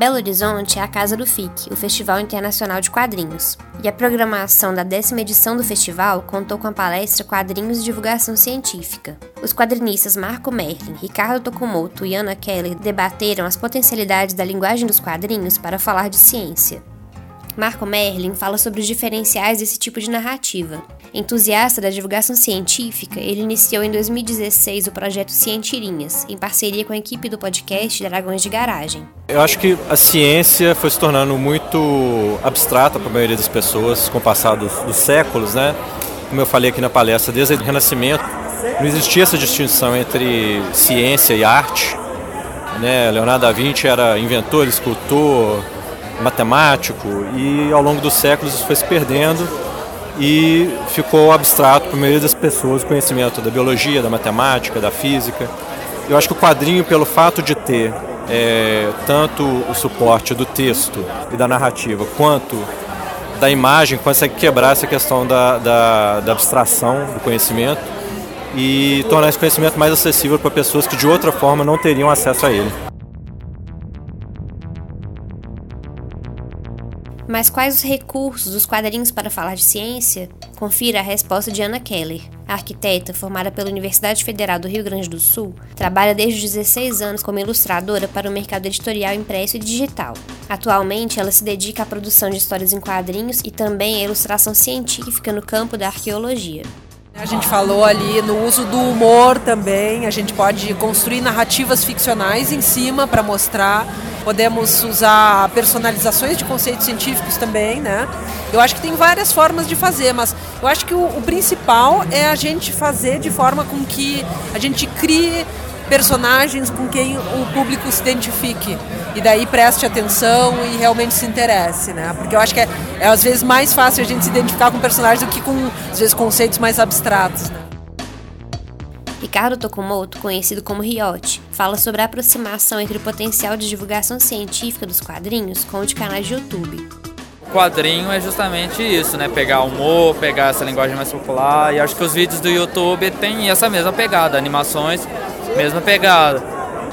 Belo Horizonte é a casa do FIC, o Festival Internacional de Quadrinhos. E a programação da décima edição do festival contou com a palestra Quadrinhos e Divulgação Científica. Os quadrinistas Marco Merlin, Ricardo Tokumoto e Ana Keller debateram as potencialidades da linguagem dos quadrinhos para falar de ciência. Marco Merlin fala sobre os diferenciais desse tipo de narrativa. Entusiasta da divulgação científica, ele iniciou em 2016 o projeto Cientirinhas, em parceria com a equipe do podcast Dragões de Garagem. Eu acho que a ciência foi se tornando muito abstrata para a maioria das pessoas com o passar dos, dos séculos, né? Como eu falei aqui na palestra, desde o Renascimento, não existia essa distinção entre ciência e arte. Né? Leonardo da Vinci era inventor, escultor, matemático e ao longo dos séculos isso foi se perdendo e ficou abstrato para a maioria das pessoas o conhecimento da biologia, da matemática, da física. Eu acho que o quadrinho, pelo fato de ter é, tanto o suporte do texto e da narrativa, quanto da imagem, consegue quebrar essa questão da, da, da abstração do conhecimento e tornar esse conhecimento mais acessível para pessoas que de outra forma não teriam acesso a ele. Mas quais os recursos dos quadrinhos para falar de ciência? Confira a resposta de Ana Keller. A arquiteta, formada pela Universidade Federal do Rio Grande do Sul, trabalha desde os 16 anos como ilustradora para o mercado editorial impresso e digital. Atualmente, ela se dedica à produção de histórias em quadrinhos e também à ilustração científica no campo da arqueologia. A gente falou ali no uso do humor também, a gente pode construir narrativas ficcionais em cima para mostrar podemos usar personalizações de conceitos científicos também, né? Eu acho que tem várias formas de fazer, mas eu acho que o, o principal é a gente fazer de forma com que a gente crie personagens com quem o público se identifique e daí preste atenção e realmente se interesse, né? Porque eu acho que é, é às vezes mais fácil a gente se identificar com personagens do que com às vezes conceitos mais abstratos. Né? Ricardo Tokumoto, conhecido como Riote, fala sobre a aproximação entre o potencial de divulgação científica dos quadrinhos com o de canais de YouTube. Quadrinho é justamente isso, né? Pegar humor, pegar essa linguagem mais popular. E acho que os vídeos do YouTube têm essa mesma pegada, animações, mesma pegada.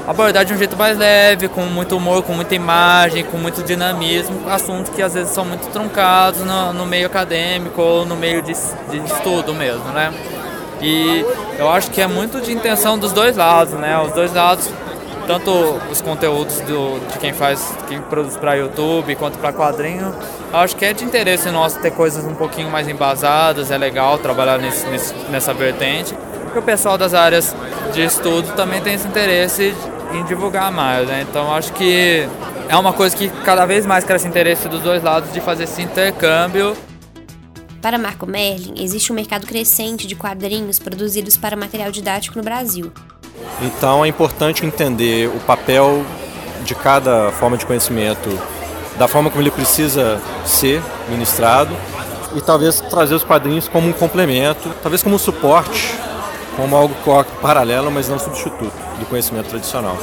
Abordar de um jeito mais leve, com muito humor, com muita imagem, com muito dinamismo, assuntos que às vezes são muito truncados no, no meio acadêmico ou no meio de, de estudo mesmo, né? E eu acho que é muito de intenção dos dois lados, né? Os dois lados, tanto os conteúdos do, de quem faz, quem produz para YouTube quanto para quadrinho, acho que é de interesse nosso ter coisas um pouquinho mais embasadas, é legal trabalhar nesse, nesse, nessa vertente. Porque o pessoal das áreas de estudo também tem esse interesse em divulgar mais, né? Então acho que é uma coisa que cada vez mais cresce interesse dos dois lados de fazer esse intercâmbio para Marco Merlin, existe um mercado crescente de quadrinhos produzidos para material didático no Brasil. Então é importante entender o papel de cada forma de conhecimento, da forma como ele precisa ser ministrado e talvez trazer os quadrinhos como um complemento, talvez como um suporte, como algo paralelo, mas não substituto do conhecimento tradicional.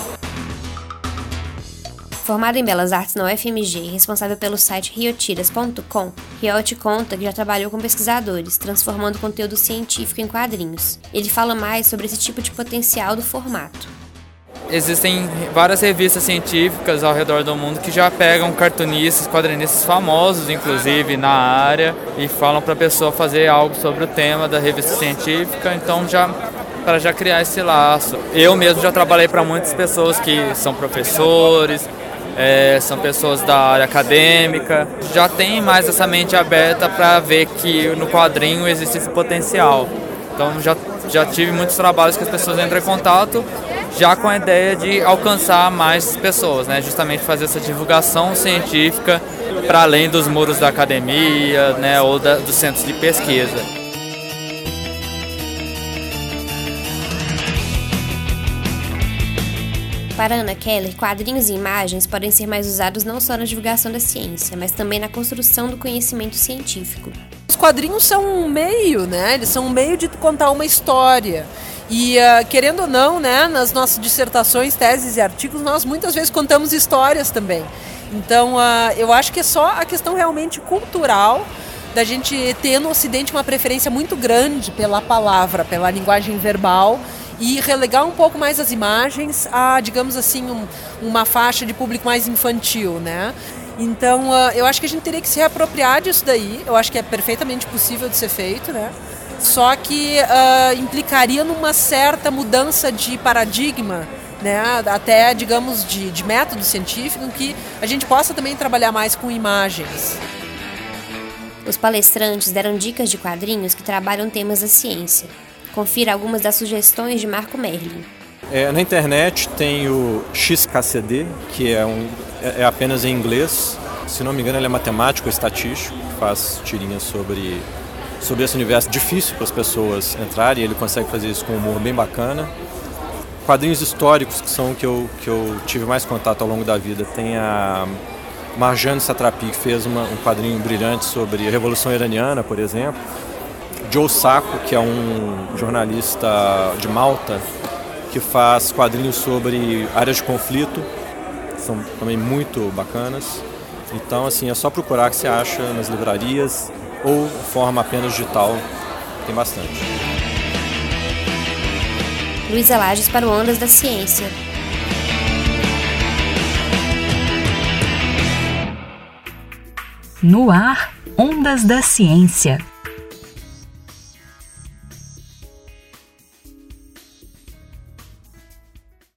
Formado em Belas Artes na UFMG responsável pelo site riotiras.com, Riot conta que já trabalhou com pesquisadores, transformando conteúdo científico em quadrinhos. Ele fala mais sobre esse tipo de potencial do formato. Existem várias revistas científicas ao redor do mundo que já pegam cartunistas, quadrinistas famosos, inclusive, na área, e falam para a pessoa fazer algo sobre o tema da revista científica, então já para já criar esse laço. Eu mesmo já trabalhei para muitas pessoas que são professores, é, são pessoas da área acadêmica, já tem mais essa mente aberta para ver que no quadrinho existe esse potencial. Então já, já tive muitos trabalhos que as pessoas entram em contato já com a ideia de alcançar mais pessoas, né? justamente fazer essa divulgação científica para além dos muros da academia né? ou da, dos centros de pesquisa. Para Ana Keller, quadrinhos e imagens podem ser mais usados não só na divulgação da ciência, mas também na construção do conhecimento científico. Os quadrinhos são um meio, né? Eles são um meio de contar uma história. E uh, querendo ou não, né, nas nossas dissertações, teses e artigos, nós muitas vezes contamos histórias também. Então, uh, eu acho que é só a questão realmente cultural da gente ter no Ocidente uma preferência muito grande pela palavra, pela linguagem verbal e relegar um pouco mais as imagens a, digamos assim, um, uma faixa de público mais infantil, né? Então, uh, eu acho que a gente teria que se reapropriar disso daí. Eu acho que é perfeitamente possível de ser feito, né? Só que uh, implicaria numa certa mudança de paradigma, né? até, digamos, de, de método científico, que a gente possa também trabalhar mais com imagens. Os palestrantes deram dicas de quadrinhos que trabalham temas da ciência. Confira algumas das sugestões de Marco Merlin. É, na internet tem o XKCD, que é, um, é, é apenas em inglês. Se não me engano, ele é matemático, estatístico, faz tirinhas sobre sobre esse universo difícil para as pessoas entrarem, ele consegue fazer isso com um humor bem bacana. Quadrinhos históricos, que são que eu, que eu tive mais contato ao longo da vida, tem a Marjane Satrapi, que fez uma, um quadrinho brilhante sobre a Revolução Iraniana, por exemplo. Joe Sacco, que é um jornalista de Malta, que faz quadrinhos sobre áreas de conflito, são também muito bacanas. Então, assim, é só procurar que você acha nas livrarias ou forma apenas digital, tem bastante. Luísa Lages para o Ondas da Ciência. No ar, Ondas da Ciência.